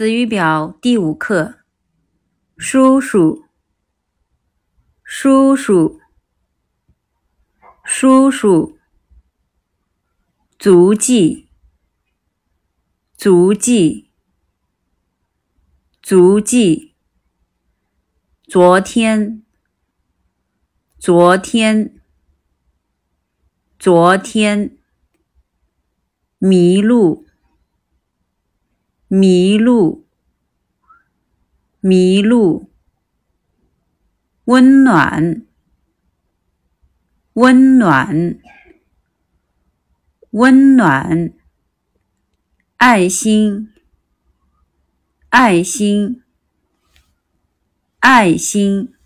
词语表第五课：叔叔，叔叔，叔叔，足迹，足迹，足迹，昨天，昨天，昨天，迷路。迷路，迷路，温暖，温暖，温暖，爱心，爱心，爱心。